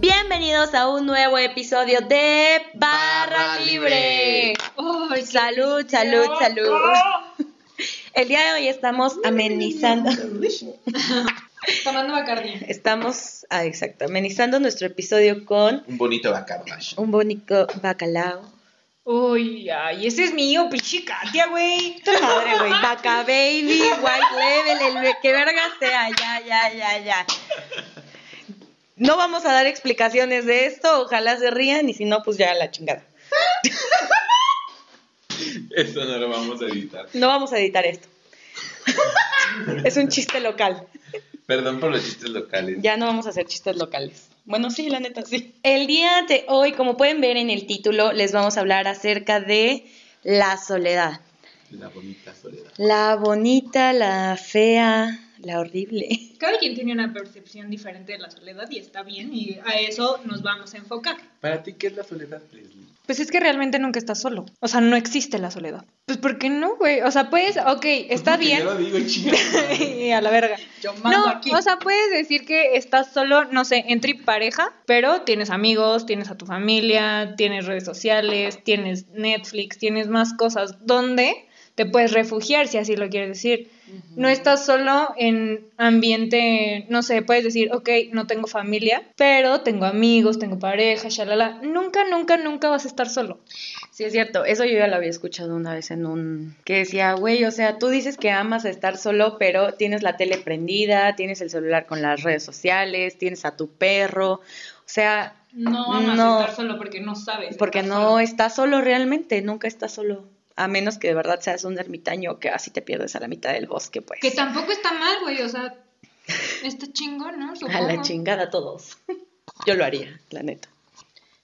Bienvenidos a un nuevo episodio de Barra, Barra Libre. Libre. Ay, salud, salud, salud. El día de hoy estamos amenizando. Tomando Bacardi. Estamos, ah, exacto, amenizando nuestro episodio con Un bonito bacardash. un bonito bacalao. Uy, ay, ese es mío, pinche Katia, güey. Madre, güey, Baca Baby, White Level, el que verga sea, ya, ya, ya, ya. No vamos a dar explicaciones de esto, ojalá se rían y si no, pues ya a la chingada. Eso no lo vamos a editar. No vamos a editar esto. es un chiste local. Perdón por los chistes locales. Ya no vamos a hacer chistes locales. Bueno, sí, la neta, sí. El día de hoy, como pueden ver en el título, les vamos a hablar acerca de la soledad. La bonita soledad. La bonita, la fea, la horrible. Cada quien tiene una percepción diferente de la soledad y está bien y a eso nos vamos a enfocar. ¿Para ti qué es la soledad, Leslie? Pues es que realmente nunca estás solo. O sea, no existe la soledad. Pues ¿por qué no, güey? O sea, puedes, ok, está bien. Yo lo digo, chingada. y a la verga. Yo No, o sea, puedes decir que estás solo, no sé, entre pareja, pero tienes amigos, tienes a tu familia, tienes redes sociales, tienes Netflix, tienes más cosas donde te puedes refugiar, si así lo quieres decir. No estás solo en ambiente, no sé, puedes decir, ok, no tengo familia, pero tengo amigos, tengo pareja, shalala. Nunca, nunca, nunca vas a estar solo. Sí, es cierto. Eso yo ya lo había escuchado una vez en un... Que decía, güey, o sea, tú dices que amas estar solo, pero tienes la tele prendida, tienes el celular con las redes sociales, tienes a tu perro. O sea, No amas No. estar solo porque no sabes. porque estar no solo. estás solo realmente, nunca estás solo. A menos que de verdad seas un ermitaño que así te pierdes a la mitad del bosque, pues. Que tampoco está mal, güey, o sea, está chingón, ¿no? A la chingada todos. Yo lo haría, la neta.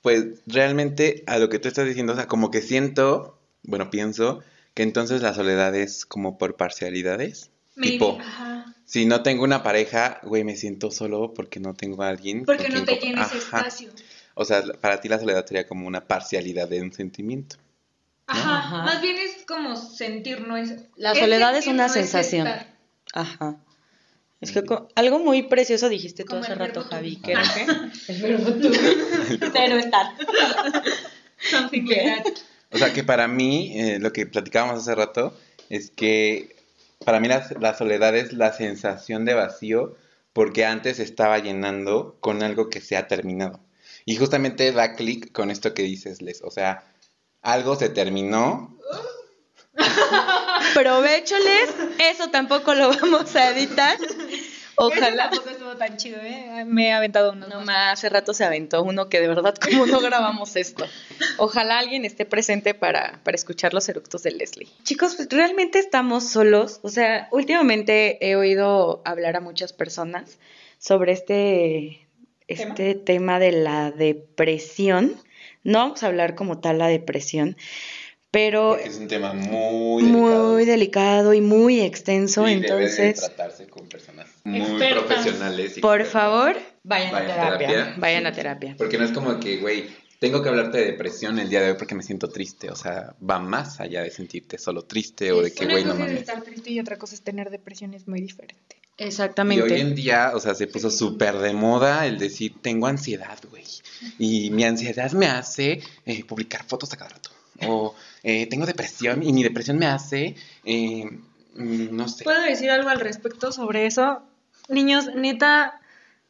Pues realmente a lo que tú estás diciendo, o sea, como que siento, bueno, pienso que entonces la soledad es como por parcialidades. Maybe, Tipo, ajá. si no tengo una pareja, güey, me siento solo porque no tengo a alguien. Porque no te comp- llena ese Ajá. espacio. O sea, para ti la soledad sería como una parcialidad de un sentimiento. Ajá. Ajá. Más bien es como sentir, no es. La soledad es sentir, una no sensación. estar. Ajá. Es que algo muy precioso dijiste tú Como hace rato, Javi, que era qué? El verbo be. Cero estar. Something like that. O sea, que para mí, eh, lo que platicábamos hace rato, es que para mí la, la soledad es la sensación de vacío porque antes estaba llenando con algo que se ha terminado. Y justamente da clic con esto que dices, Les. O sea, algo se terminó. Provecholes, eso tampoco lo vamos a editar. Ojalá. Ojalá. tampoco estuvo tan chido, ¿eh? Me he aventado uno. No más, hace rato se aventó uno que de verdad, como no grabamos esto. Ojalá alguien esté presente para, para escuchar los eructos de Leslie. Chicos, pues, realmente estamos solos. O sea, últimamente he oído hablar a muchas personas sobre este, este tema de la depresión. No vamos a hablar como tal la depresión, pero Porque es un tema muy delicado. muy delicado y muy extenso. y debe de entonces, tratarse con personas muy Expertas. profesionales. y por expertas. favor, vayan, Vayan a terapia. Vayan a terapia. Porque no es como que, güey, tengo que hablarte de depresión el día de hoy porque me siento triste. O sea, va más allá de sentirte solo triste o de que, güey, no cosa es mames. estar triste y otra cosa es tener depresión, es muy diferente. Y Exactamente. hoy en día, o sea, se puso súper de moda el decir, tengo ansiedad, güey. Y mi ansiedad me hace eh, publicar fotos a cada rato. O eh, tengo depresión y mi depresión me hace, eh, mm, no sé. ¿Puedo decir algo al respecto sobre eso? Niños, neta,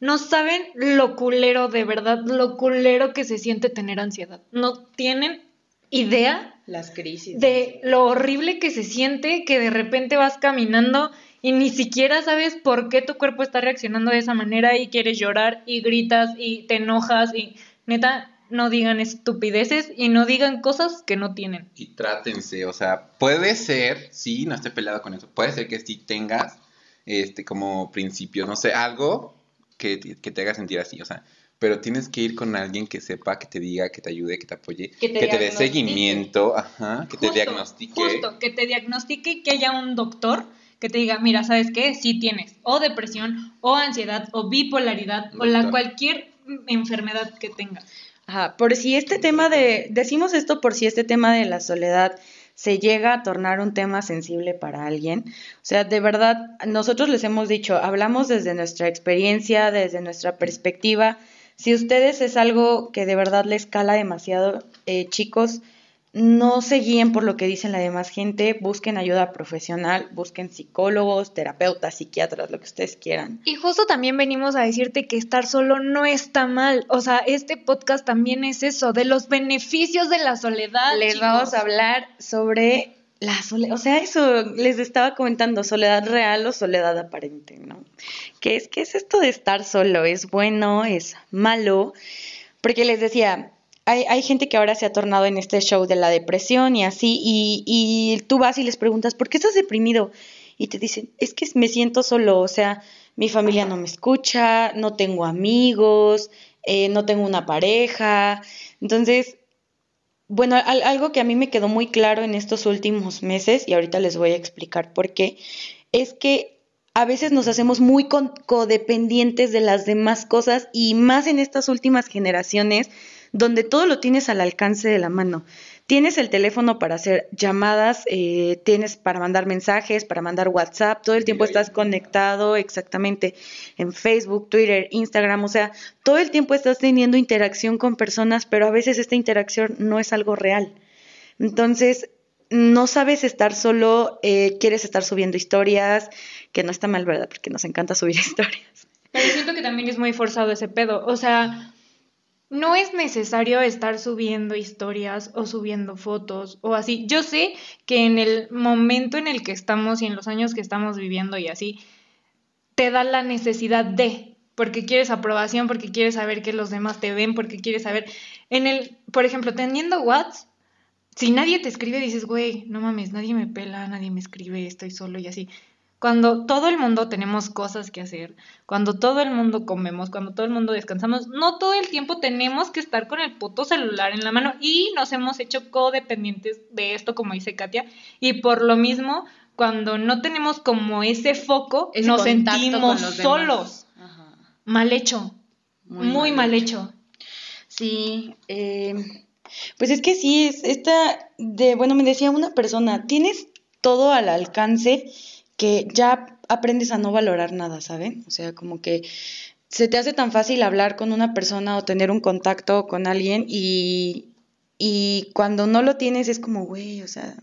no saben lo culero, de verdad, lo culero que se siente tener ansiedad. No tienen idea Las crisis. de lo horrible que se siente que de repente vas caminando y ni siquiera sabes por qué tu cuerpo está reaccionando de esa manera y quieres llorar y gritas y te enojas y neta, no digan estupideces y no digan cosas que no tienen. Y trátense, o sea, puede ser, sí, no estoy peleado con eso, puede ser que sí tengas, este, como principio, no sé, algo que, te- que te haga sentir así, o sea, pero tienes que ir con alguien que sepa, que te diga, que te ayude, que te apoye, Que te que te dé seguimiento, ajá, que te diagnostique. Justo, que te diagnostique y que haya un doctor que te diga, mira, ¿sabes qué? Sí tienes o depresión, o ansiedad, o bipolaridad, o la cualquier enfermedad que tengas. Ajá, por si este tema de, decimos esto por si este tema de la soledad se llega a tornar un tema sensible para alguien. O sea, de verdad, nosotros les hemos dicho, hablamos desde nuestra experiencia, desde nuestra perspectiva. Si ustedes es algo que de verdad les cala demasiado, eh, chicos, no se guíen por lo que dicen la demás gente, busquen ayuda profesional, busquen psicólogos, terapeutas, psiquiatras, lo que ustedes quieran. Y justo también venimos a decirte que estar solo no está mal. O sea, este podcast también es eso, de los beneficios de la soledad. Les chicos. vamos a hablar sobre la soledad, o sea, eso les estaba comentando, soledad real o soledad aparente, ¿no? ¿Qué es, qué es esto de estar solo? ¿Es bueno? ¿Es malo? Porque les decía, hay, gente que ahora se ha tornado en este show de la depresión y así, y, tú vas y les preguntas, ¿por qué estás deprimido? Y te dicen, es que me siento solo, o sea, mi familia no me escucha, no tengo amigos, eh, no tengo una pareja. Entonces, bueno, al, algo que a mí me quedó muy claro en estos últimos meses, y ahorita les voy a explicar por qué, es que a veces nos hacemos muy codependientes de las demás cosas y más en estas últimas generaciones donde todo lo tienes al alcance de la mano. Tienes el teléfono para hacer llamadas, eh, tienes para mandar mensajes, para mandar WhatsApp, todo el tiempo estás conectado exactamente en Facebook, Twitter, Instagram, o sea, todo el tiempo estás teniendo interacción con personas, pero a veces esta interacción no es algo real. Entonces, no sabes estar solo, eh, quieres estar subiendo historias, que no está mal, ¿verdad? Porque nos encanta subir historias. Pero siento que también es muy forzado ese pedo, o sea no es necesario estar subiendo historias o subiendo fotos o así. Yo sé que en el momento en el que estamos y en los años que estamos viviendo y así, te da la necesidad de, porque quieres aprobación, porque quieres saber que los demás te ven, porque quieres saber, en el, por ejemplo, teniendo WhatsApp, si nadie te escribe, dices, güey, no mames, nadie me pela, nadie me escribe, estoy solo y así. Cuando todo el mundo tenemos cosas que hacer, cuando todo el mundo comemos, cuando todo el mundo descansamos, no todo el tiempo tenemos que estar con el puto celular en la mano y nos hemos hecho codependientes de esto, como dice Katia, y por lo mismo, cuando no tenemos como ese foco, ese nos sentimos solos. Ajá. Mal hecho, muy, muy mal, mal hecho. Sí, eh, pues es que sí, es esta de, bueno, me decía una persona, tienes todo al alcance que ya aprendes a no valorar nada, ¿saben? O sea, como que se te hace tan fácil hablar con una persona o tener un contacto con alguien y, y cuando no lo tienes es como, güey, o sea,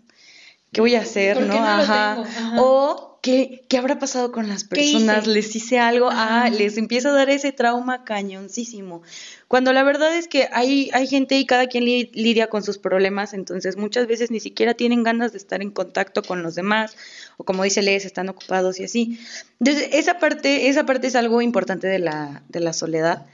¿qué voy a hacer, no? no Ajá. Ajá. O ¿qué, ¿qué, habrá pasado con las personas? ¿Les hice algo? Ajá. Ah, les empieza a dar ese trauma cañoncísimo. Cuando la verdad es que hay, hay gente y cada quien li lidia con sus problemas, entonces muchas veces ni siquiera tienen ganas de estar en contacto con los demás, o como dice Les, están ocupados y así. Entonces, esa parte, esa parte es algo importante de la, de la soledad.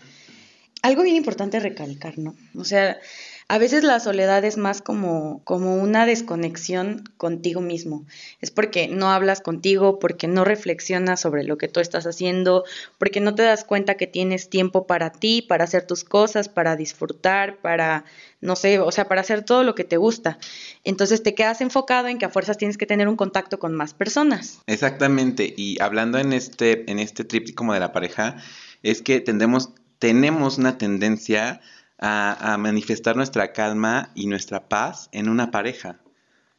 Algo bien importante recalcar, ¿no? O sea, a veces la soledad es más como, como una desconexión contigo mismo. Es porque no hablas contigo, porque no reflexionas sobre lo que tú estás haciendo, porque no te das cuenta que tienes tiempo para ti, para hacer tus cosas, para disfrutar, para, no sé, o sea, para hacer todo lo que te gusta. Entonces te quedas enfocado en que a fuerzas tienes que tener un contacto con más personas. Exactamente. Y hablando en este, en este como de la pareja, es que tendemos, tenemos una tendencia a, a, manifestar nuestra calma y nuestra paz en una pareja.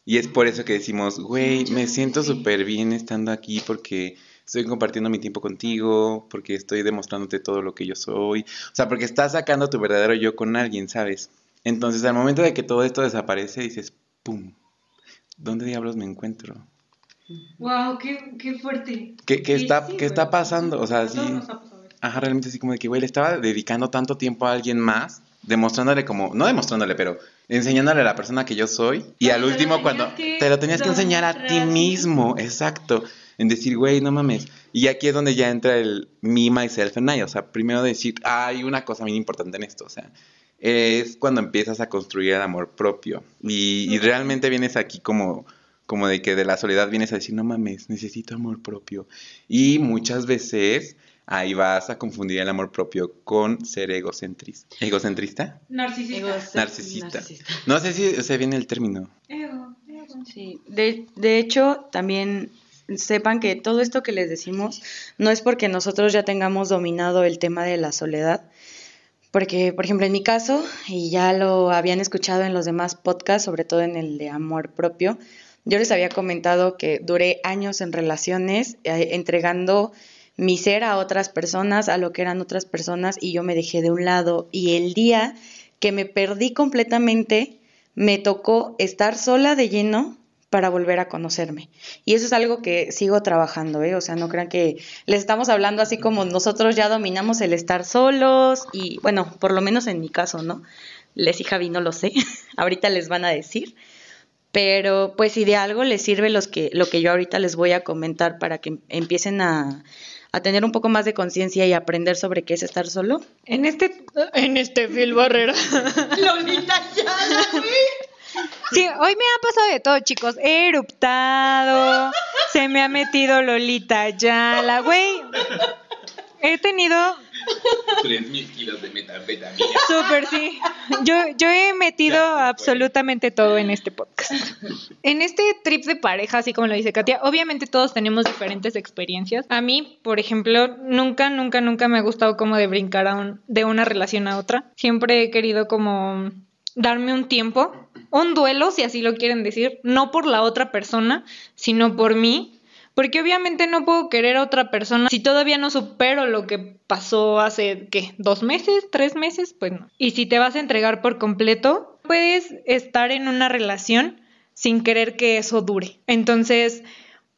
Y es por eso que decimos, güey, me siento súper bien estando aquí porque estoy compartiendo mi tiempo contigo, porque estoy demostrándote todo lo que yo soy. O sea, porque estás sacando tu verdadero yo con alguien, ¿sabes? Entonces, al momento de que todo esto desaparece, dices, ¡pum! ¿Dónde diablos me encuentro? ¡Wow! ¡Qué, qué fuerte! ¿Qué, qué está, sí, ¿qué está pasando? O sea, sí. Ajá, realmente así como de que, güey, le estaba dedicando tanto tiempo a alguien más demostrándole como, no demostrándole, pero enseñándole a la persona que yo soy. Y al último cuando te lo tenías que enseñar a ti mismo, exacto. En decir, güey, no mames. Y aquí es donde ya entra el me, myself and I. O sea, primero decir, ah, hay una cosa bien importante en esto. O sea, es cuando empiezas a construir el amor propio. Y, y realmente vienes aquí como, como de que de la soledad vienes a decir, no mames, necesito amor propio. Y muchas veces ahí vas a confundir el amor propio con ser egocentrista. ¿Egocentrista? Narcisista. Narcisista. Narcisista. No sé si se viene el término. Ego, ego. Sí, de, de hecho, también sepan que todo esto que les decimos no es porque nosotros ya tengamos dominado el tema de la soledad, Porque, por ejemplo, en mi caso, y ya lo habían escuchado en los demás podcasts, sobre todo en el de amor propio, yo les había comentado que duré años en relaciones eh, entregando mi ser a otras personas, a lo que eran otras personas, y yo me dejé de un lado. Y el día que me perdí completamente, me tocó estar sola de lleno para volver a conocerme. Y eso es algo que sigo trabajando, ¿eh? O sea, no crean que les estamos hablando así como nosotros ya dominamos el estar solos y, bueno, por lo menos en mi caso, ¿no? Les y Javi no lo sé, ahorita les van a decir. Pero pues si de algo les sirve los que, lo que yo ahorita les voy a comentar para que empiecen a, a tener un poco más de conciencia y aprender sobre qué es estar solo. En este, en este Phil Barrera. Lolita ya, Sí, hoy me ha pasado de todo, chicos. He eruptado, se me ha metido Lolita ya, la güey. He tenido 3.000 kilos de metanfetamina. Súper, sí. Yo, yo he metido absolutamente todo en este podcast. En este trip de pareja, así como lo dice Katia, obviamente todos tenemos diferentes experiencias. A mí, por ejemplo, nunca, nunca, nunca me ha gustado como de brincar a un, de una relación a otra. Siempre he querido como darme un tiempo, un duelo, si así lo quieren decir, no por la otra persona, sino por mí, porque obviamente no puedo querer a otra persona si todavía no supero lo que pasó hace, ¿qué? ¿Dos meses? ¿Tres meses? Pues no. Y si te vas a entregar por completo, puedes estar en una relación sin querer que eso dure. Entonces,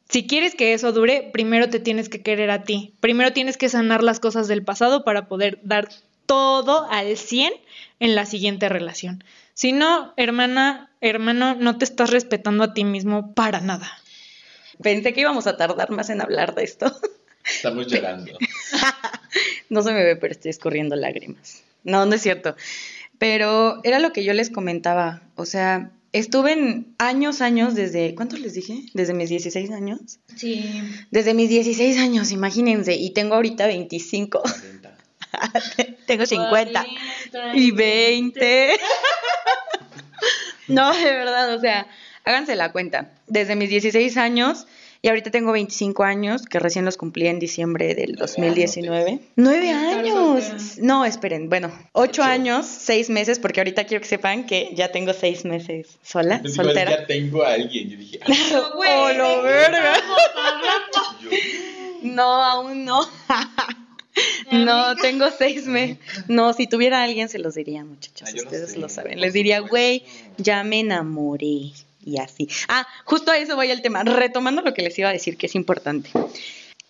si quieres que eso dure, primero te tienes que querer a ti. Primero tienes que sanar las cosas del pasado para poder dar todo al 100 en la siguiente relación. Si no, hermana, hermano, no te estás respetando a ti mismo para nada. Pensé que íbamos a tardar más en hablar de esto. Estamos llorando. no se me ve, pero estoy escurriendo lágrimas. No, no es cierto. Pero era lo que yo les comentaba. O sea, estuve en años, años desde, ¿cuántos les dije? Desde mis 16 años. Sí. Desde mis 16 años, imagínense. Y tengo ahorita 25. tengo 50. Y 20. no, de verdad, o sea, háganse la cuenta. Desde mis 16 años y ahorita tengo 25 años, que recién los cumplí en diciembre del 2019. ¡Nueve años! No, esperen, bueno, ocho, años, seis meses, porque ahorita quiero que sepan que ya tengo seis meses sola, soltera. Ya tengo a alguien, yo dije, ¡Oh, lo verga! no, aún no. No, tengo seis meses. No, si tuviera alguien se los diría, muchachos. Ah, Ustedes lo saben. Les diría, güey, ya me enamoré. Y así. Ah, justo a eso voy al tema. Retomando lo que les iba a decir, que es importante.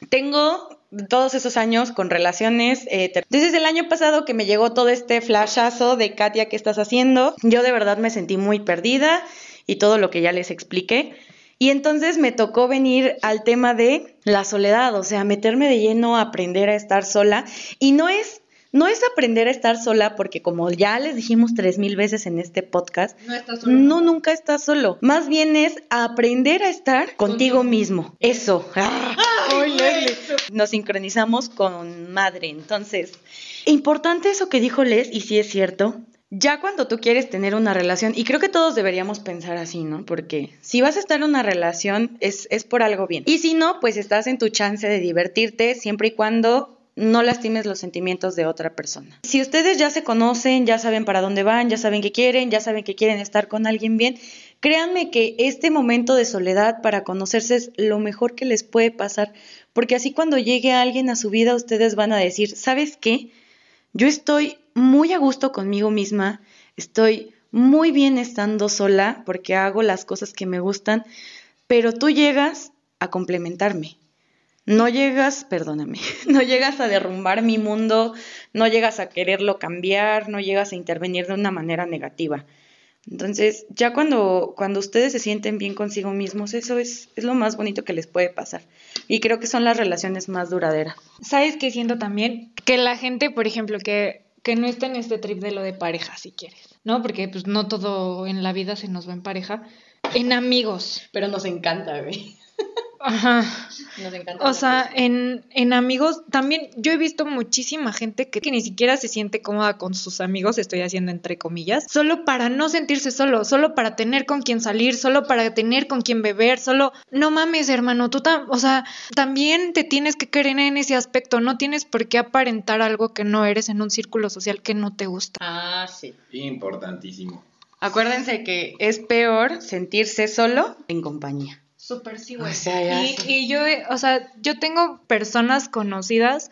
Tengo todos esos años con relaciones. Eh, desde el año pasado que me llegó todo este flashazo de Katia, ¿qué estás haciendo? Yo de verdad me sentí muy perdida y todo lo que ya les expliqué. Y entonces me tocó venir al tema de la soledad, o sea, meterme de lleno a aprender a estar sola. Y no es, no es aprender a estar sola porque como ya les dijimos tres mil veces en este podcast, no, estás solo. no nunca estás solo. Más bien es aprender a estar contigo, mismo. Eso. Ay, Nos sincronizamos con madre. Entonces, importante eso que dijo Les, y sí es cierto, ya cuando tú quieres tener una relación, y creo que todos deberíamos pensar así, ¿no? Porque si vas a estar en una relación es, es por algo bien. Y si no, pues estás en tu chance de divertirte siempre y cuando no lastimes los sentimientos de otra persona. Si ustedes ya se conocen, ya saben para dónde van, ya saben qué quieren, ya saben que quieren estar con alguien bien, créanme que este momento de soledad para conocerse es lo mejor que les puede pasar, porque así cuando llegue alguien a su vida ustedes van a decir, ¿sabes qué? Yo estoy muy a gusto conmigo misma, estoy muy bien estando sola porque hago las cosas que me gustan, pero tú llegas a complementarme. No llegas, perdóname, no llegas a derrumbar mi mundo, no llegas a quererlo cambiar, no llegas a intervenir de una manera negativa. Entonces, ya cuando, cuando ustedes se sienten bien consigo mismos, eso es, es lo más bonito que les puede pasar. Y creo que son las relaciones más duraderas. ¿Sabes qué siento también? Que la gente, por ejemplo, que, que no está en este trip de lo de pareja, si quieres, ¿no? Porque pues no todo en la vida se nos va en pareja. En amigos. Pero nos encanta, güey. Ajá. Nos encanta. O sea, en, en amigos también yo he visto muchísima gente que, que ni siquiera se siente cómoda con sus amigos, estoy haciendo entre comillas, solo para no sentirse solo, solo para tener con quien salir, solo para tener con quien beber, solo no mames, hermano, tú tam- o sea, también te tienes que querer en ese aspecto, no tienes por qué aparentar algo que no eres en un círculo social que no te gusta. Ah, sí. Importantísimo. Acuérdense que es peor sentirse solo en compañía. Súper sí, güey. O sea, ya y, y yo, o sea, yo tengo personas conocidas,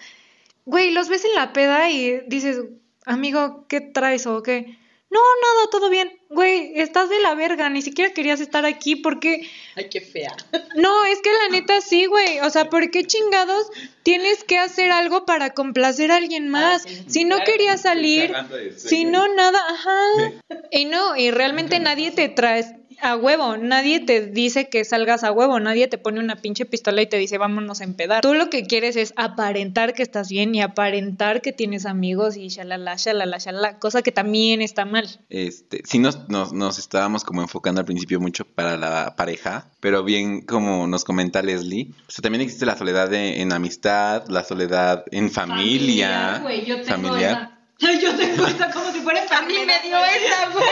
güey, los ves en la peda y dices, amigo, ¿qué traes o qué? No, nada, todo bien. Güey, estás de la verga, ni siquiera querías estar aquí porque... Ay, qué fea. No, es que la neta sí, güey. O sea, ¿por qué chingados tienes que hacer algo para complacer a alguien más? sí, si no claro. querías salir, si no, nada, ajá. Y no, y realmente nadie te trae a huevo, nadie te dice que salgas a huevo, nadie te pone una pinche pistola y te dice vámonos a empedar. Tú lo que quieres es aparentar que estás bien y aparentar que tienes amigos y shalala, shalala, shalala, cosa que también está mal. Este, sí nos, nos, nos estábamos como enfocando al principio mucho para la pareja, pero bien como nos comenta Leslie, o sea, también existe la soledad de- en amistad, la soledad en familia, güey, yo tengo familiar. esa. Yo tengo esa como si fuera A mí me dio esa, güey.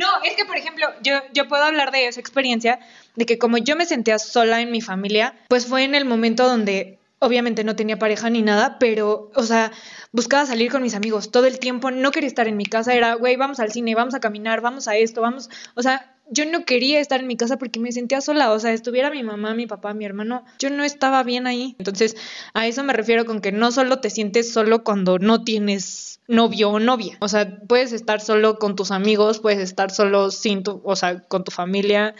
No, es que, por ejemplo, yo, yo puedo hablar de esa experiencia, de que como yo me sentía sola en mi familia, pues fue en el momento donde obviamente no tenía pareja ni nada, pero, o sea, buscaba salir con mis amigos todo el tiempo, no quería estar en mi casa, era, güey, vamos al cine, vamos a caminar, vamos a esto, vamos, o sea, yo no quería estar en mi casa porque me sentía sola, o sea, estuviera mi mamá, mi papá, mi hermano, yo no estaba bien ahí. Entonces, a eso me refiero con que no solo te sientes solo cuando no tienes novio o novia, o sea, puedes estar solo con tus amigos, puedes estar solo sin tu, o sea, con tu familia.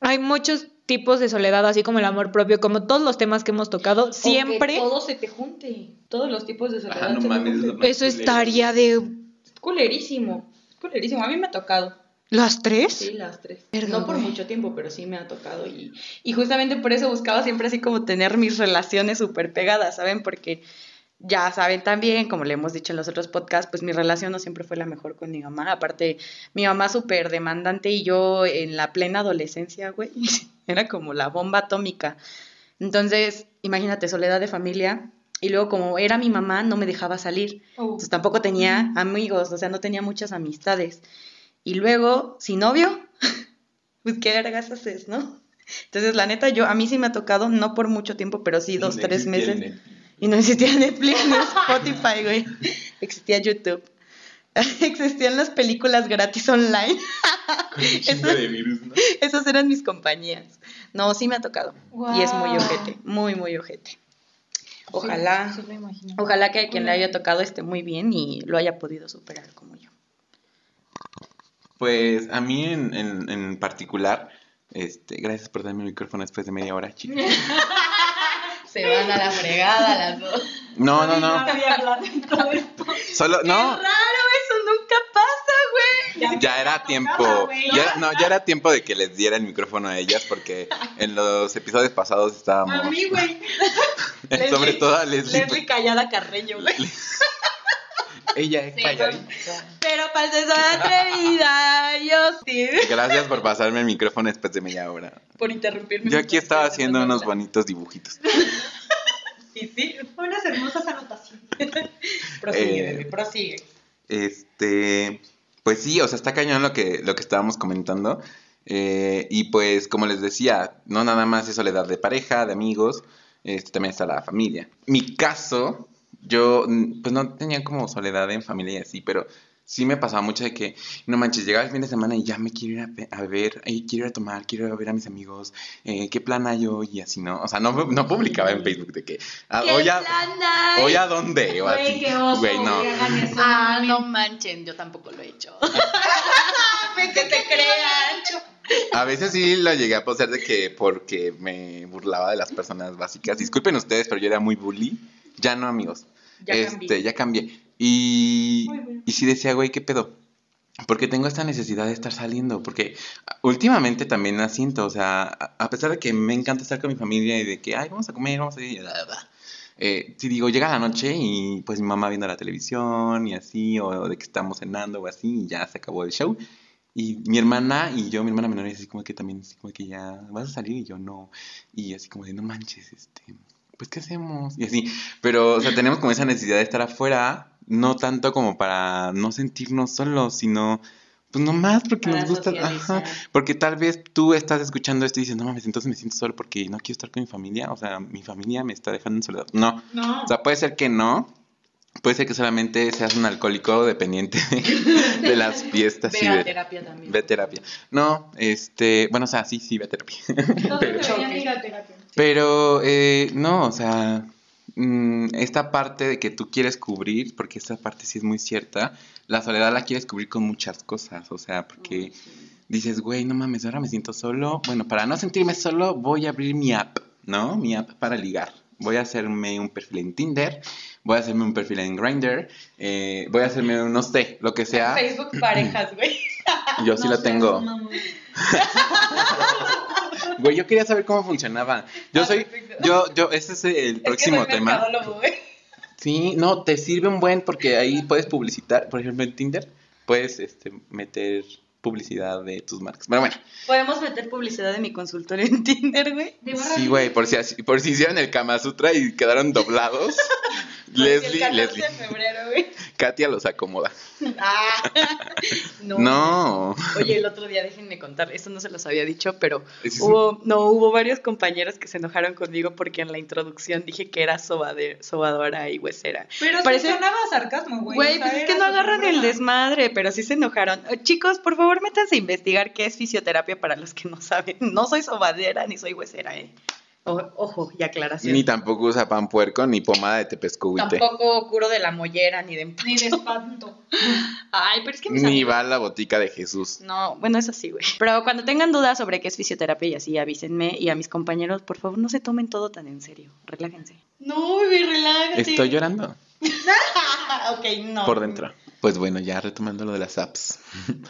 Hay muchos tipos de soledad, así como el amor propio, como todos los temas que hemos tocado, siempre todo se te junte. Todos los tipos de soledad. Ajá, no se mames, eso estaría de Es culerísimo. Es culerísimo. A mí me ha tocado. las tres. Sí, las tres. Verga, no por güey. mucho tiempo, pero sí me ha tocado. Y, y justamente por eso buscaba siempre así como tener mis relaciones súper pegadas, ¿saben? Porque ya saben también, como le hemos dicho en los otros podcasts, pues mi relación no siempre fue la mejor con mi mamá. Aparte, mi mamá súper demandante y yo en la plena adolescencia, güey, era como la bomba atómica. Entonces, imagínate, soledad de familia. Y luego, como era mi mamá, no me dejaba salir. Entonces tampoco tenía amigos, o sea, no tenía muchas amistades. Y luego, sin novio, pues qué vergas haces, ¿no? Entonces, la neta, yo, a mí sí me ha tocado, no por mucho tiempo, pero sí dos, tres meses. Netflix. Y no existía Netflix, ni Spotify, güey. Existía YouTube. Existían las películas gratis online. Con de virus, ¿no? Esas eran mis compañías. No, sí me ha tocado. Y es muy ojete, muy, muy ojete. Ojalá, Sí, sí ojalá que a quien le haya tocado esté muy bien y lo haya podido superar como yo. Pues a mí en, en, en particular, este, gracias por darme el micrófono después de media hora, chicos. Se van a la fregada las dos. No, no, no. Solo, no. Raro, eso nunca pasa, güey. Ya era tiempo, ya era, no, ya era tiempo de que les diera el micrófono a ellas porque en los episodios pasados estábamos, A mí, güey. sobre Leslie- todo a Leslie, Leslie Callada Carreño, güey. ella es calladita. Pero atrevida. Gracias por pasarme el micrófono después de media hora. Por interrumpirme. Yo aquí estaba haciendo unos bonitos dibujitos. Y sí. Unas hermosas anotaciones. Prosigue, Eh, bebé, prosigue. Este, pues sí, o sea, está cañón lo que, lo que estábamos comentando. Eh, y pues, como les decía, no nada más es soledad de pareja, de amigos, este, también está la familia. Mi caso, yo, mm, pues no tenía como soledad en familia y así, pero sí me pasaba mucho de que, no manches, llegaba el fin de semana y ya me quiero ir a, a ver, ay, quiero ir a tomar, quiero ir a ver a mis amigos, eh, qué plan hay hoy y así, ¿no? O sea, no, no publicaba en Facebook de que, ah, hoy a, hoy a dónde, o así. Güey, no. Ah, no manchen, yo tampoco lo he hecho. que te crean. A veces sí lo llegué a postear de que porque me burlaba de las personas básicas. Disculpen ustedes, pero yo era muy bully. Ya no, amigos. Ya este, cambié. ya cambié. Y, y sí decía, güey, ¿qué pedo? Porque tengo esta necesidad de estar saliendo. Porque últimamente también la siento. O sea, a pesar de que me encanta estar con mi familia y de que, ay, vamos a comer, vamos a ir. bla, bla, bla. Eh, si digo, llega la noche y pues mi mamá viendo la televisión y así, o de que estamos cenando o así, y ya se acabó el show. Y mi hermana y yo, mi hermana menor, así como que también, así como que ya, ¿vas a salir? Y yo, no. Y así como de, no manches, este, pues, ¿qué hacemos? Y así. Pero, o sea, tenemos como esa necesidad de estar afuera, no tanto como para no sentirnos solos, sino, pues, nomás porque Para nos gusta. socializar. Ajá. Porque tal vez tú estás escuchando esto y dices, no mames, entonces me siento solo porque no quiero estar con mi familia. O sea, mi familia me está dejando en soledad. No. No. O sea, puede ser que no. Puede ser que solamente seas un alcohólico dependiente de, de las fiestas y Ve a de, terapia también. ve a terapia. No, este, bueno, o sea, sí, sí, ve a terapia. Todos pero, deberían ir a terapia. pero, eh, no, o sea, mm, esta parte de que tú quieres cubrir, porque esta parte sí es muy cierta, la soledad la quieres cubrir con muchas cosas, o sea, porque dices, güey, no mames, ahora me siento solo. Bueno, para no sentirme solo, voy a abrir mi app, ¿no? Mi app para ligar. Voy a hacerme un perfil en Tinder, voy a hacerme un perfil en Grindr, eh, voy a hacerme, un, no sé, lo que sea. Facebook parejas, güey. Yo sí No lo seas tengo. Güey, yo quería saber cómo funcionaba. Yo Ah, soy, perfecto. yo, yo, ese es el próximo es que soy tema. Sí, no, te sirve un buen porque ahí puedes publicitar, por ejemplo en Tinder, puedes este, meter publicidad de tus marcas. Pero bueno, Podemos meter publicidad de mi consultorio en Tinder, güey. Sí, güey, por si, por si hicieron el Kama Sutra y quedaron doblados, Leslie, el 14 Leslie, de febrero, güey. Katia los acomoda. Ah, no. No. Oye, el otro día déjenme contar, esto no se los había dicho, pero es hubo, no, hubo varios compañeros que se enojaron conmigo porque en la introducción dije que era sobade- sobadora y huesera. Pero sí Parece- sonaba sarcasmo, güey. Güey, pues es que no agarran el desmadre, pero sí se enojaron. Eh, Chicos, por favor, métanse a investigar qué es fisioterapia para los que no saben. No soy sobadera ni soy huesera, ¿eh? O- ojo, y aclaración. Ni tampoco usa pan puerco ni pomada de tepescuite. Tampoco curo de la mollera ni de Ni de espanto. Ay, pero es que mis Ni amigos- va a la botica de Jesús. No, bueno, eso sí, güey. Pero cuando tengan dudas sobre qué es fisioterapia y así, avísenme. Y a mis compañeros, por favor, no se tomen todo tan en serio. Relájense. No, bebé, relájate. Estoy llorando ok, no. por dentro. Pues bueno, ya retomando lo de las apps.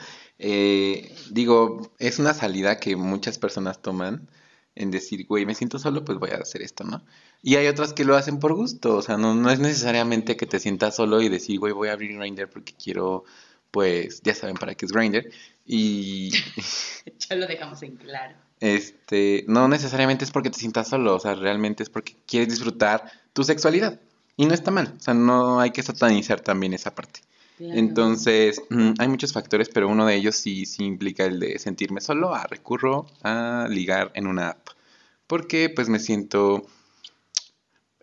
Eh, digo, es una salida que muchas personas toman en decir, güey, me siento solo, pues voy a hacer esto, ¿no? Y hay otras que lo hacen por gusto, o sea, no, no es necesariamente que te sientas solo y decir, güey, voy a abrir Grindr porque quiero, pues, ya saben para qué es Grindr. Y Ya lo dejamos en claro. este, no necesariamente es porque te sientas solo, o sea, realmente es porque quieres disfrutar tu sexualidad. Y no está mal, o sea, no hay que satanizar también esa parte. Entonces, mm, hay muchos factores, pero uno de ellos sí, sí implica el de sentirme solo, a recurro a ligar en una app. Porque pues me siento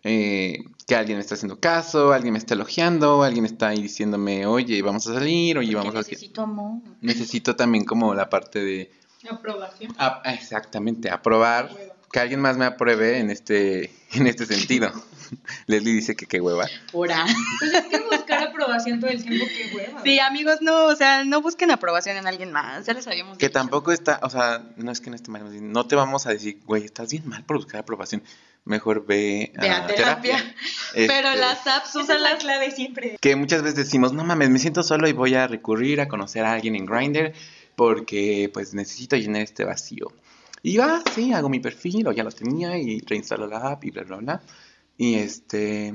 eh, que alguien me está haciendo caso, alguien me está elogiando, alguien está ahí diciéndome, oye, vamos a salir, oye, vamos a... necesito amor. Necesito también como la parte de... Aprobación. ah, exactamente, aprobar, que alguien más me apruebe en este, en este sentido. Leslie dice que qué hueva. Pura. Pues es que buscar aprobación todo el tiempo, qué hueva. Sí, amigos, no, o sea, no busquen aprobación en alguien más. Ya les habíamos Que dicho. tampoco está, o sea, no es que no esté mal, no te vamos a decir, güey, estás bien mal por buscar aprobación. Mejor ve a, a terapia. Pero Este, las apps, es la clave siempre. Que muchas veces decimos, no mames, me siento solo y voy a recurrir a conocer a alguien en Grindr porque pues necesito llenar este vacío. Y va, sí, hago mi perfil, o ya lo tenía, y reinstalo la app y bla, bla, bla. Y este,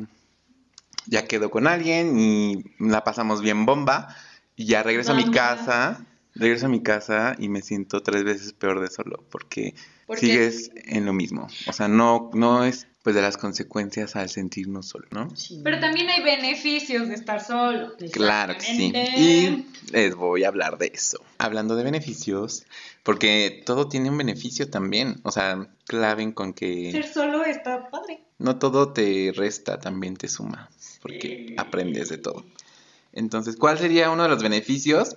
ya quedo con alguien y la pasamos bien bomba. Y ya regreso a mi casa, regreso a mi casa y me siento tres veces peor de solo porque ¿Por qué? sigues en lo mismo. O sea, no, no es pues de las consecuencias al sentirnos solo, ¿no? Sí. Pero también hay beneficios de estar solo. Claro que sí. Y les voy a hablar de eso. Hablando de beneficios, porque todo tiene un beneficio también. O sea, claven con que Ser solo está padre. No todo te resta, también te suma, porque aprendes de todo. Entonces, ¿cuál sería uno de los beneficios?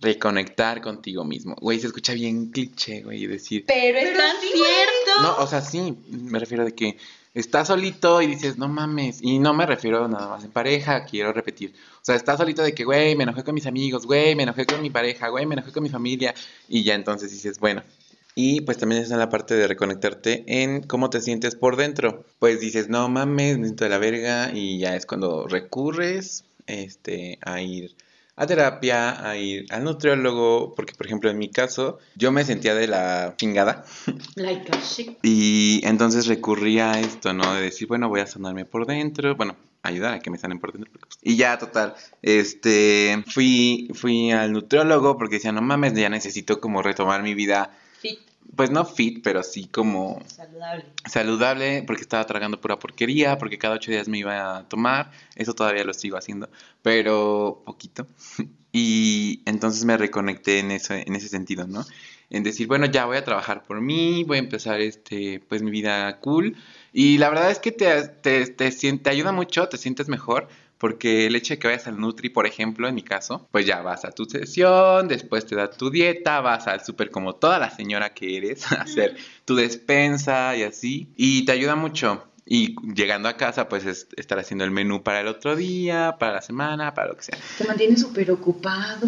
Reconectar contigo mismo. Güey, se escucha bien cliché, güey, decir, Pero es Pero tan sí, cierto. no, o sea, sí, me refiero de que estás solito y dices, no mames, y no me refiero nada más en pareja, quiero repetir. O sea, estás solito de que, güey, me enojé con mis amigos, güey, me enojé con mi pareja, güey, me enojé con mi familia, y ya entonces dices, bueno. Y pues también está la parte de reconectarte en cómo te sientes por dentro. Pues dices, no mames, me siento de la verga, y ya es cuando recurres este, a ir a terapia, a ir al nutriólogo, porque por ejemplo en mi caso yo me sentía de la chingada Like a shit. y entonces recurría a esto, ¿no? De decir, bueno, voy a sanarme por dentro. Bueno, ayudar a que me salen por dentro. Y ya, total, este, fui, fui al nutriólogo porque decía, no mames, ya necesito como retomar mi vida, pues no fit, pero sí como saludable. saludable porque estaba tragando pura porquería, porque cada ocho días me iba a tomar, eso todavía lo sigo haciendo, pero poquito. Y entonces me reconecté en eso, en ese sentido, ¿no? En decir, bueno, ya voy a trabajar por mí, voy a empezar este, pues mi vida cool. Y la verdad es que te, te, te, te ayuda mucho, te sientes mejor, porque el hecho de que vayas al Nutri, por ejemplo, en mi caso, pues ya vas a tu sesión, después te da tu dieta, vas al súper como toda la señora que eres, a hacer tu despensa y así, y te ayuda mucho. Y llegando a casa, pues es estar haciendo el menú para el otro día, para la semana, para lo que sea. Te mantiene súper ocupado.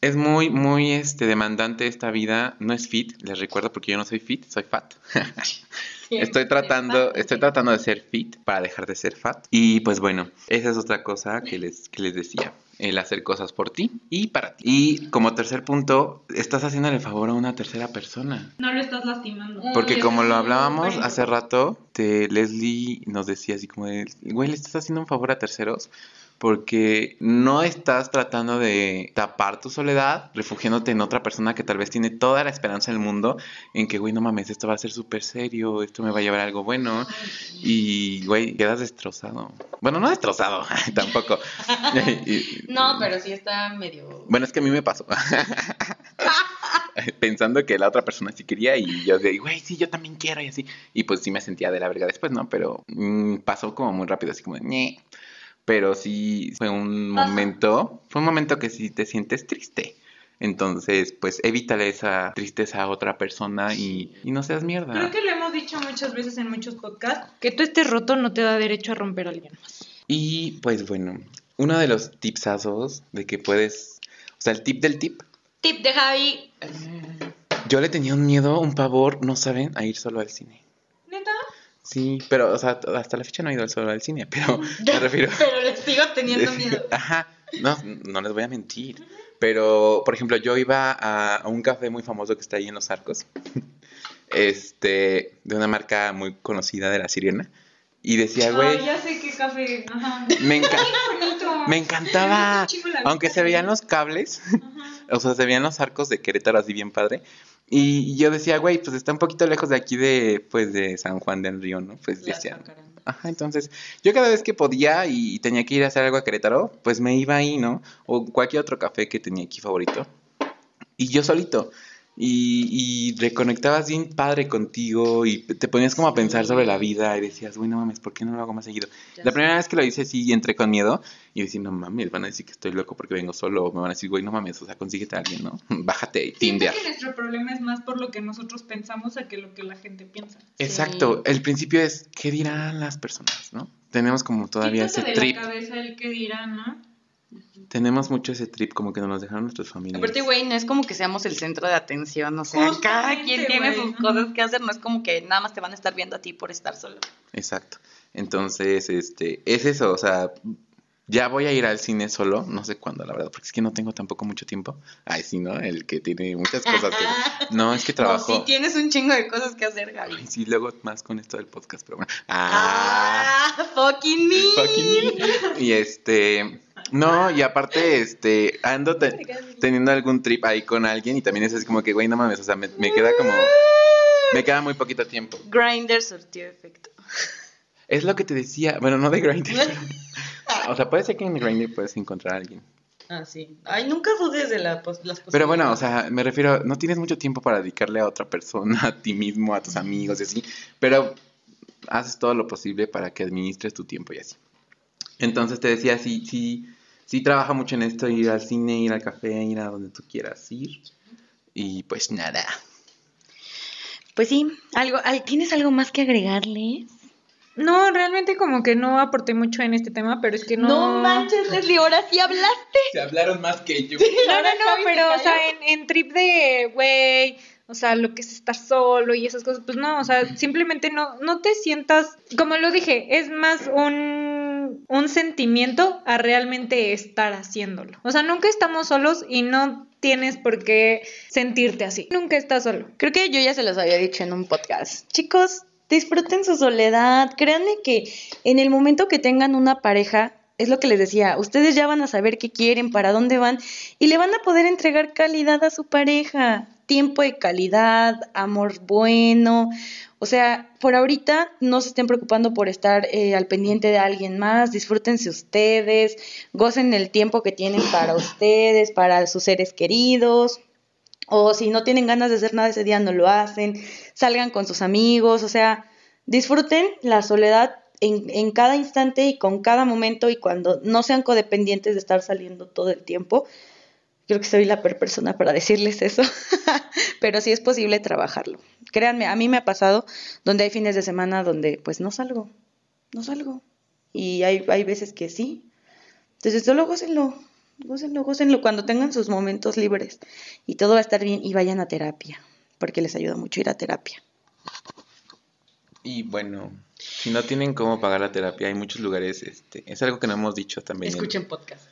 Es muy, muy este, demandante esta vida. No es fit, les recuerdo porque yo no soy fit, soy fat. Estoy tratando, estoy tratando de ser fit para dejar de ser fat. Y pues bueno, esa es otra cosa que les, que les decía. El hacer cosas por ti y para ti. Y como tercer punto, estás haciéndole favor a una tercera persona. No lo estás lastimando. Porque Mm, como lo hablábamos hace rato, te, Leslie nos decía así como de, güey, le estás haciendo un favor a terceros porque no estás tratando de tapar tu soledad, refugiándote en otra persona que tal vez tiene toda la esperanza del mundo en que, güey, no mames, esto va a ser súper serio, esto me va a llevar a algo bueno y, güey, quedas destrozado. Bueno, no destrozado, tampoco. No, pero sí está medio. bueno, es que a mí me pasó. Pensando que la otra persona sí quería y yo de, güey, sí, yo también quiero y así. Y pues sí me sentía de la verga después, ¿no? Pero mm, pasó como muy rápido, así como de. Pero sí fue un momento, fue un momento que sí te sientes triste. Entonces, pues evítale esa tristeza a otra persona y, y no seas mierda. Creo que lo hemos dicho muchas veces en muchos podcasts, que tú estés roto no te da derecho a romper a alguien más. Y pues bueno, uno de los tipsazos de que puedes, o sea, el tip del tip, Tip de Javi. yo le tenía un miedo, un pavor, no saben, a ir solo al cine. Sí, pero, o sea, hasta la fecha no he ido solo al cine, pero me refiero. Pero le sigo teniendo miedo. Ajá, no, no les voy a mentir. Pero, por ejemplo, yo iba a, a un café muy famoso que está ahí en Los Arcos, este, de una marca muy conocida de La Sirena, y decía, güey, Ay, ya sé qué café. Ajá. me, enca- me encantaba, aunque se veían los cables, Ajá. o sea, se veían los arcos de Querétaro así bien padre. Y yo decía, güey, pues está un poquito lejos de aquí de, pues, de San Juan del Río, ¿no? Pues La decía. Ajá, entonces yo cada vez que podía y tenía que ir a hacer algo a Querétaro, pues me iba ahí, ¿no? O cualquier otro café que tenía aquí favorito. Y yo solito. Y, y reconectabas bien padre contigo y te ponías como a pensar sobre la vida y decías, güey, no mames, ¿por qué no lo hago más seguido? Ya La sé. primera vez que lo hice sí entré con miedo y decía, no mames, van a decir que estoy loco porque vengo solo, o me van a decir, güey, no mames, o sea, consíguete a alguien, ¿no? Bájate, Siento Tinder. que nuestro problema es más por lo que nosotros pensamos a que lo que la gente piensa. Exacto, el principio es, ¿qué dirán las personas, no? Tenemos como todavía ese Quítate de trip. la cabeza el que dirán, ¿no? Tenemos mucho ese trip, como que nos dejaron nuestras familias. Aparte, güey, no es como que seamos el centro de atención, o sea, cada quien tiene sus cosas que hacer, no es como que nada más te van a estar viendo a ti por estar solo. Exacto. Entonces, este, es eso, o sea, ya voy a ir al cine solo, no sé cuándo, la verdad, porque es que no tengo tampoco mucho tiempo. Ay, sí, ¿no? El que tiene muchas cosas que... No, es que trabajo... No, sí tienes un chingo de cosas que hacer, Gaby. Ay, sí, luego más con esto del podcast, pero bueno. Ah, Ah, fucking me. fucking me. Y este... No, y aparte, este, ando te- teniendo algún trip ahí con alguien y también es así como que, güey, no mames, o sea, me, me queda como... Me queda muy poquito tiempo. Grinder surtió efecto. Es lo que te decía, bueno, no de Grindr. pero- o sea, puede ser que en Grindr puedes encontrar a alguien. Ah, sí. Ay, nunca dudes de la las Pero bueno, o posibilidades. sea, me refiero, no tienes mucho tiempo para dedicarle a otra persona, a ti mismo, a tus amigos y así, pero haces todo lo posible para que administres tu tiempo y así. Entonces te decía, sí, sí, sí trabaja mucho en esto, ir al cine, ir al café, ir a donde tú quieras ir. Y pues nada. Pues sí, algo, al- ¿tienes algo más que agregarle? No, realmente como que no aporté mucho en este tema, pero es que no... Leslie, ahora sí hablaste. Se hablaron más que yo. No, no, Ahora no, se pero, o sea, en, en trip de, güey, o sea, lo que es estar solo y esas cosas, pues no, o sea, simplemente no, no te sientas, como lo dije, es más un, un sentimiento a realmente estar haciéndolo. O sea, nunca estamos solos y no tienes por qué sentirte así. Nunca estás solo. Creo que yo ya se los había dicho en un podcast. Chicos, disfruten su soledad. Créanme que en el momento que tengan una pareja, es lo que les decía, ustedes ya van a saber qué quieren, para dónde van y le van a poder entregar calidad a su pareja, tiempo de calidad, amor bueno. O sea, por ahorita no se estén preocupando por estar eh, al pendiente de alguien más, disfrútense ustedes, gocen el tiempo que tienen para ustedes, para sus seres queridos. O si no tienen ganas de hacer nada ese día, no lo hacen, salgan con sus amigos, o sea, disfruten la soledad en, cada instante y con cada momento y cuando no sean codependientes de estar saliendo todo el tiempo. Creo que soy la per persona para decirles eso, pero sí es posible trabajarlo. Créanme, a mí me ha pasado donde hay fines de semana donde pues no salgo, no salgo. Y hay, hay veces que sí. Entonces solo gócenlo, gócenlo, gócenlo cuando tengan sus momentos libres y todo va a estar bien y vayan a terapia, porque les ayuda mucho ir a terapia. Y bueno, si no tienen cómo pagar la terapia, hay muchos lugares, este, es algo que no hemos dicho también. Escuchen podcast.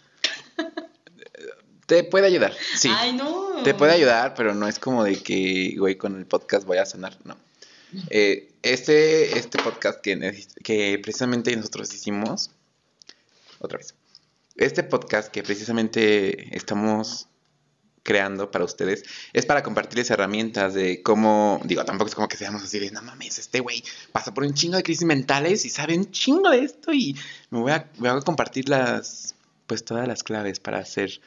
Te puede ayudar, sí. Ay, no. Te puede ayudar, pero no es como de que, güey, con el podcast voy a sonar, no. Eh, este, este podcast que, que precisamente nosotros hicimos, otra vez, este podcast que precisamente estamos creando para ustedes es para compartirles herramientas de cómo, digo, tampoco es como que seamos así de, no mames, este güey pasa por un chingo de crisis mentales y sabe un chingo de esto y me voy a, voy a compartir las, pues todas las claves para hacer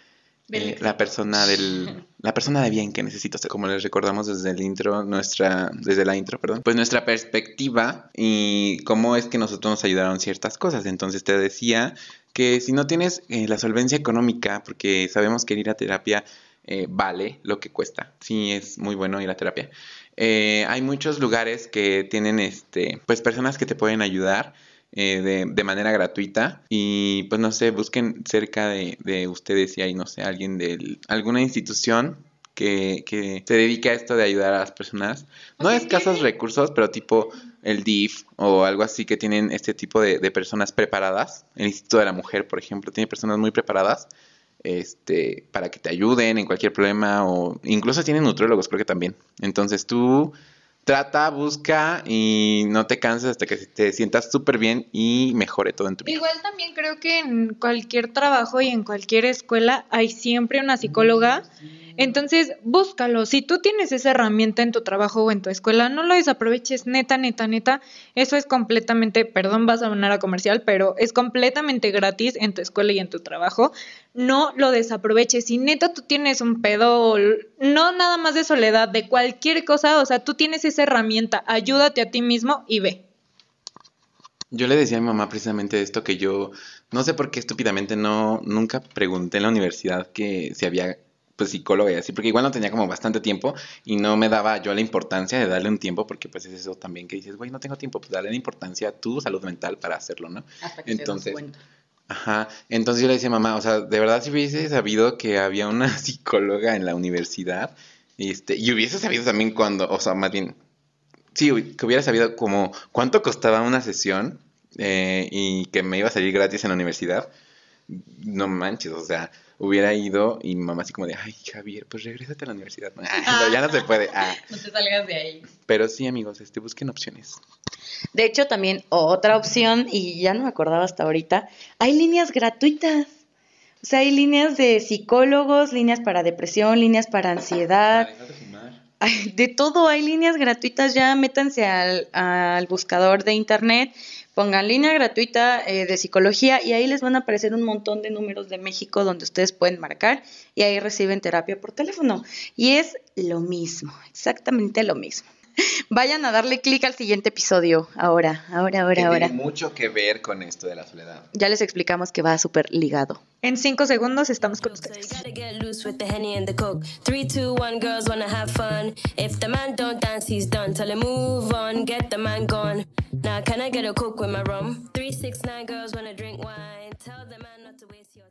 eh, la persona del la persona de bien que necesito como les recordamos desde el intro nuestra desde la intro perdón pues nuestra perspectiva y cómo es que nosotros nos ayudaron ciertas cosas. Entonces te decía que si no tienes eh, la solvencia económica porque sabemos que ir a terapia eh, vale lo que cuesta. Sí, es muy bueno ir a terapia. Eh, hay muchos lugares que tienen, este, pues, personas que te pueden ayudar. Eh, de, manera gratuita y pues no sé, busquen cerca de, ustedes si hay, no sé, alguien de alguna institución que, que, se dedique a esto de ayudar a las personas. No es escasos recursos, pero tipo el DIF o algo así que tienen este tipo de, de personas preparadas. El Instituto de la Mujer, por ejemplo, tiene personas muy preparadas este, para que te ayuden en cualquier problema o incluso tienen nutriólogos, creo que también. Entonces tú trata, busca y no te canses hasta que te sientas súper bien y mejore todo en tu vida. Igual también creo que en cualquier trabajo y en cualquier escuela hay siempre una psicóloga. Entonces, búscalo. Si tú tienes esa herramienta en tu trabajo o en tu escuela, no lo desaproveches, neta, neta, neta. Eso es completamente, perdón, vas a sonar a comercial, pero es completamente gratis en tu escuela y en tu trabajo. No lo desaproveches. Si neta tú tienes un pedo, no nada más de soledad, de cualquier cosa, o sea, tú tienes esa herramienta, ayúdate a ti mismo y ve. Yo le decía a mi mamá precisamente esto que yo no sé por qué estúpidamente no nunca pregunté en la universidad que si había pues psicóloga y así, porque igual no tenía como bastante tiempo y no me daba yo la importancia de darle un tiempo, porque pues es eso también que dices, güey, no tengo tiempo, pues darle la importancia a tu salud mental para hacerlo, ¿no? Hasta que entonces, ajá, entonces yo le decía, mamá, o sea, de verdad si hubiese sabido que había una psicóloga en la universidad, este, y hubiese sabido también cuando, o sea, más bien, sí, que hubiera sabido como cuánto costaba una sesión eh, y que me iba a salir gratis en la universidad, no manches, o sea, hubiera ido y mi mamá así como de, ay, Javier, pues regrésate a la universidad. pero ya no se puede. Ah. No te salgas de ahí. Pero sí, amigos, este, busquen opciones. De hecho, también otra opción, y ya no me acordaba hasta ahorita, hay líneas gratuitas. O sea, hay líneas de psicólogos, líneas para depresión, líneas para ansiedad. de todo, hay líneas gratuitas. Ya métanse al, al buscador de internet pongan línea gratuita eh, de psicología y ahí les van a aparecer un montón de números de México donde ustedes pueden marcar y ahí reciben terapia por teléfono. Y es lo mismo, exactamente lo mismo. Vayan a darle clic al siguiente episodio. Ahora, ahora, ahora, ahora. Tiene mucho que ver con esto de la soledad. Ya les explicamos que va súper ligado. En cinco segundos estamos con ustedes. Three, two, one, girls wanna have fun. If the man don't dance, he's done. Tell him move on, get the man gone. Now can I get a coke with my rum? Three, six, nine girls wanna drink wine. Tell the man not to waste your time.